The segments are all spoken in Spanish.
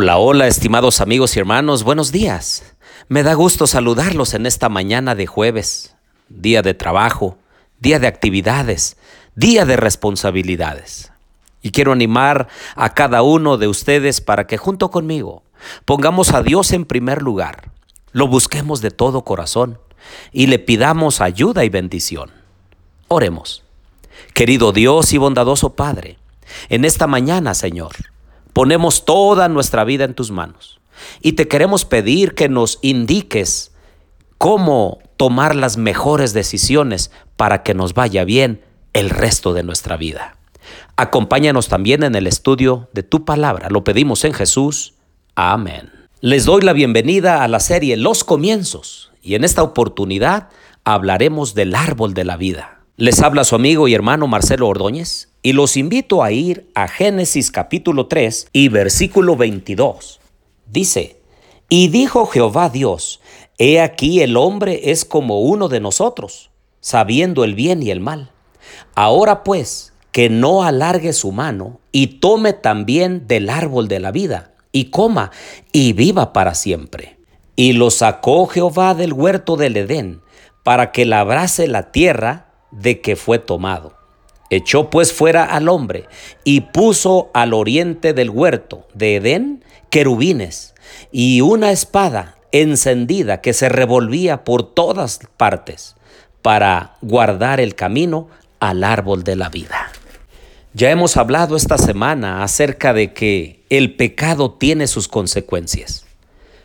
Hola, hola, estimados amigos y hermanos, buenos días. Me da gusto saludarlos en esta mañana de jueves, día de trabajo, día de actividades, día de responsabilidades. Y quiero animar a cada uno de ustedes para que junto conmigo pongamos a Dios en primer lugar, lo busquemos de todo corazón y le pidamos ayuda y bendición. Oremos. Querido Dios y bondadoso Padre, en esta mañana, Señor, Ponemos toda nuestra vida en tus manos y te queremos pedir que nos indiques cómo tomar las mejores decisiones para que nos vaya bien el resto de nuestra vida. Acompáñanos también en el estudio de tu palabra. Lo pedimos en Jesús. Amén. Les doy la bienvenida a la serie Los Comienzos y en esta oportunidad hablaremos del árbol de la vida. Les habla su amigo y hermano Marcelo Ordóñez y los invito a ir a Génesis capítulo 3 y versículo 22. Dice, y dijo Jehová Dios, he aquí el hombre es como uno de nosotros, sabiendo el bien y el mal. Ahora pues, que no alargue su mano y tome también del árbol de la vida, y coma, y viva para siempre. Y lo sacó Jehová del huerto del Edén, para que labrase la tierra de que fue tomado. Echó pues fuera al hombre y puso al oriente del huerto de Edén querubines y una espada encendida que se revolvía por todas partes para guardar el camino al árbol de la vida. Ya hemos hablado esta semana acerca de que el pecado tiene sus consecuencias.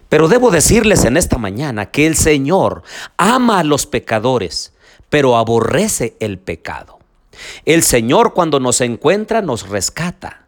Pero debo decirles en esta mañana que el Señor ama a los pecadores, pero aborrece el pecado. El Señor cuando nos encuentra nos rescata,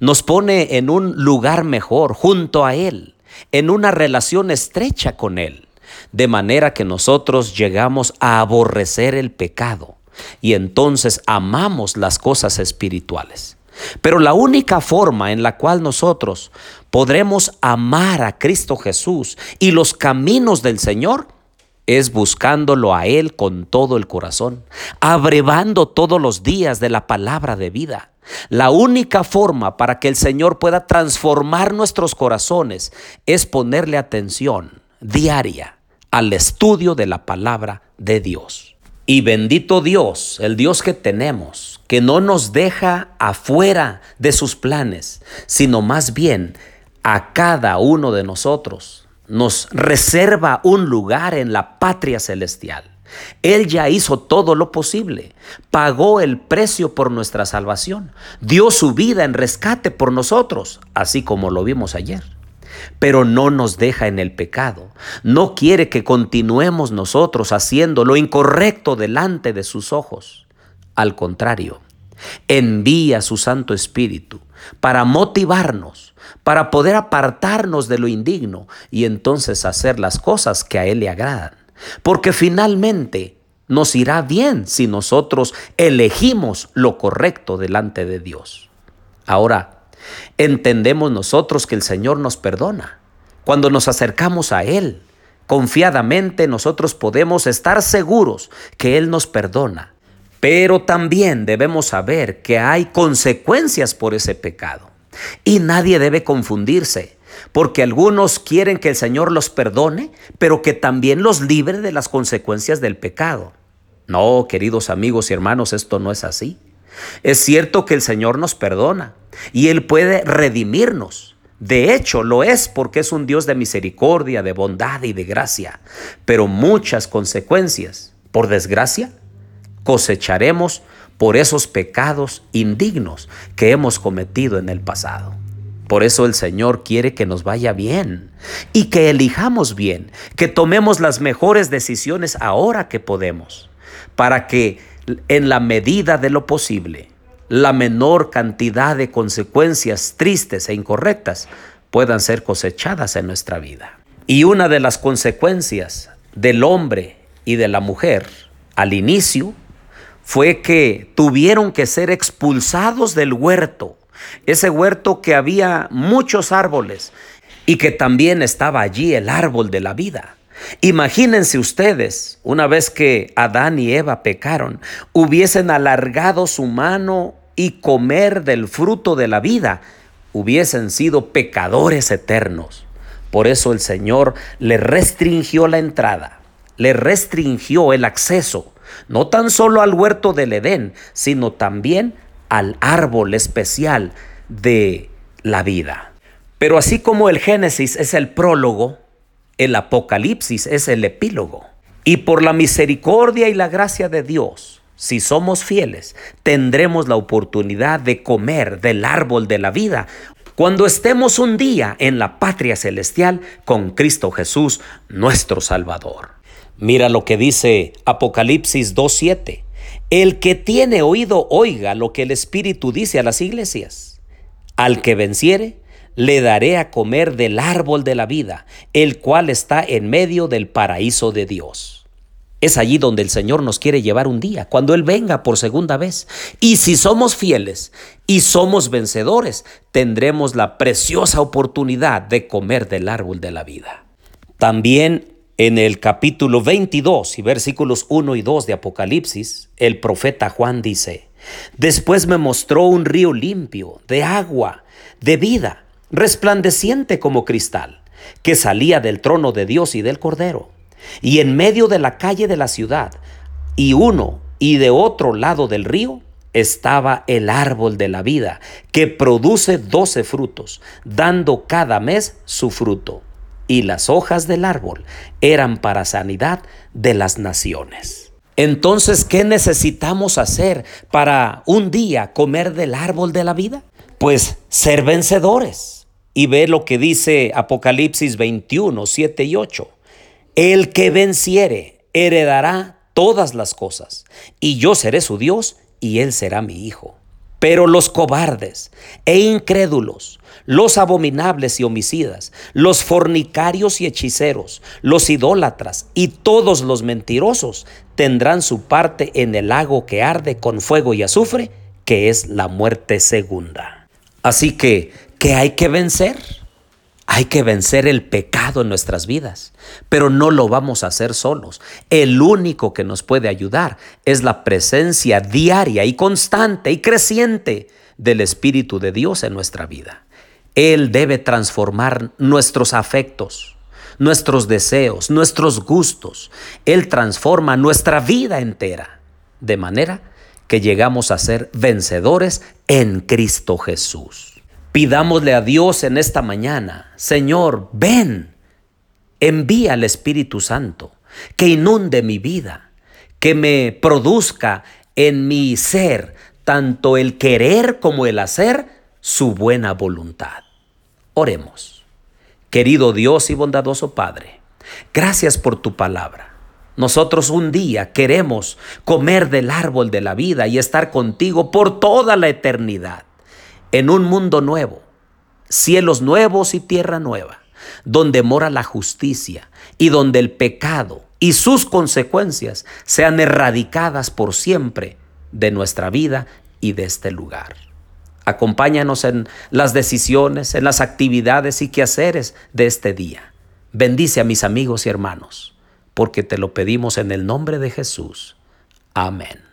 nos pone en un lugar mejor junto a Él, en una relación estrecha con Él, de manera que nosotros llegamos a aborrecer el pecado y entonces amamos las cosas espirituales. Pero la única forma en la cual nosotros podremos amar a Cristo Jesús y los caminos del Señor es buscándolo a Él con todo el corazón, abrevando todos los días de la palabra de vida. La única forma para que el Señor pueda transformar nuestros corazones es ponerle atención diaria al estudio de la palabra de Dios. Y bendito Dios, el Dios que tenemos, que no nos deja afuera de sus planes, sino más bien a cada uno de nosotros nos reserva un lugar en la patria celestial. Él ya hizo todo lo posible, pagó el precio por nuestra salvación, dio su vida en rescate por nosotros, así como lo vimos ayer. Pero no nos deja en el pecado, no quiere que continuemos nosotros haciendo lo incorrecto delante de sus ojos. Al contrario, envía su Santo Espíritu para motivarnos, para poder apartarnos de lo indigno y entonces hacer las cosas que a Él le agradan. Porque finalmente nos irá bien si nosotros elegimos lo correcto delante de Dios. Ahora, entendemos nosotros que el Señor nos perdona. Cuando nos acercamos a Él, confiadamente nosotros podemos estar seguros que Él nos perdona pero también debemos saber que hay consecuencias por ese pecado. Y nadie debe confundirse, porque algunos quieren que el Señor los perdone, pero que también los libre de las consecuencias del pecado. No, queridos amigos y hermanos, esto no es así. Es cierto que el Señor nos perdona y Él puede redimirnos. De hecho, lo es porque es un Dios de misericordia, de bondad y de gracia. Pero muchas consecuencias, por desgracia, cosecharemos por esos pecados indignos que hemos cometido en el pasado. Por eso el Señor quiere que nos vaya bien y que elijamos bien, que tomemos las mejores decisiones ahora que podemos, para que en la medida de lo posible, la menor cantidad de consecuencias tristes e incorrectas puedan ser cosechadas en nuestra vida. Y una de las consecuencias del hombre y de la mujer al inicio fue que tuvieron que ser expulsados del huerto, ese huerto que había muchos árboles y que también estaba allí el árbol de la vida. Imagínense ustedes, una vez que Adán y Eva pecaron, hubiesen alargado su mano y comer del fruto de la vida, hubiesen sido pecadores eternos. Por eso el Señor le restringió la entrada, le restringió el acceso, no tan solo al huerto del Edén, sino también al árbol especial de la vida. Pero así como el Génesis es el prólogo, el Apocalipsis es el epílogo. Y por la misericordia y la gracia de Dios, si somos fieles, tendremos la oportunidad de comer del árbol de la vida cuando estemos un día en la patria celestial con Cristo Jesús, nuestro Salvador. Mira lo que dice Apocalipsis 2.7. El que tiene oído, oiga lo que el Espíritu dice a las iglesias. Al que venciere, le daré a comer del árbol de la vida, el cual está en medio del paraíso de Dios. Es allí donde el Señor nos quiere llevar un día, cuando Él venga por segunda vez. Y si somos fieles y somos vencedores, tendremos la preciosa oportunidad de comer del árbol de la vida. También en el capítulo 22 y versículos 1 y 2 de Apocalipsis, el profeta Juan dice, Después me mostró un río limpio, de agua, de vida, resplandeciente como cristal, que salía del trono de Dios y del Cordero y en medio de la calle de la ciudad, y uno y de otro lado del río, estaba el árbol de la vida, que produce doce frutos, dando cada mes su fruto. Y las hojas del árbol eran para sanidad de las naciones. Entonces, ¿qué necesitamos hacer para un día comer del árbol de la vida? Pues ser vencedores. Y ve lo que dice Apocalipsis 21, 7 y 8. El que venciere heredará todas las cosas, y yo seré su Dios, y él será mi hijo. Pero los cobardes e incrédulos, los abominables y homicidas, los fornicarios y hechiceros, los idólatras y todos los mentirosos tendrán su parte en el lago que arde con fuego y azufre, que es la muerte segunda. Así que, ¿qué hay que vencer? Hay que vencer el pecado en nuestras vidas, pero no lo vamos a hacer solos. El único que nos puede ayudar es la presencia diaria y constante y creciente del Espíritu de Dios en nuestra vida. Él debe transformar nuestros afectos, nuestros deseos, nuestros gustos. Él transforma nuestra vida entera, de manera que llegamos a ser vencedores en Cristo Jesús. Pidámosle a Dios en esta mañana, Señor, ven, envía al Espíritu Santo, que inunde mi vida, que me produzca en mi ser tanto el querer como el hacer su buena voluntad. Oremos. Querido Dios y bondadoso Padre, gracias por tu palabra. Nosotros un día queremos comer del árbol de la vida y estar contigo por toda la eternidad en un mundo nuevo, cielos nuevos y tierra nueva, donde mora la justicia y donde el pecado y sus consecuencias sean erradicadas por siempre de nuestra vida y de este lugar. Acompáñanos en las decisiones, en las actividades y quehaceres de este día. Bendice a mis amigos y hermanos, porque te lo pedimos en el nombre de Jesús. Amén.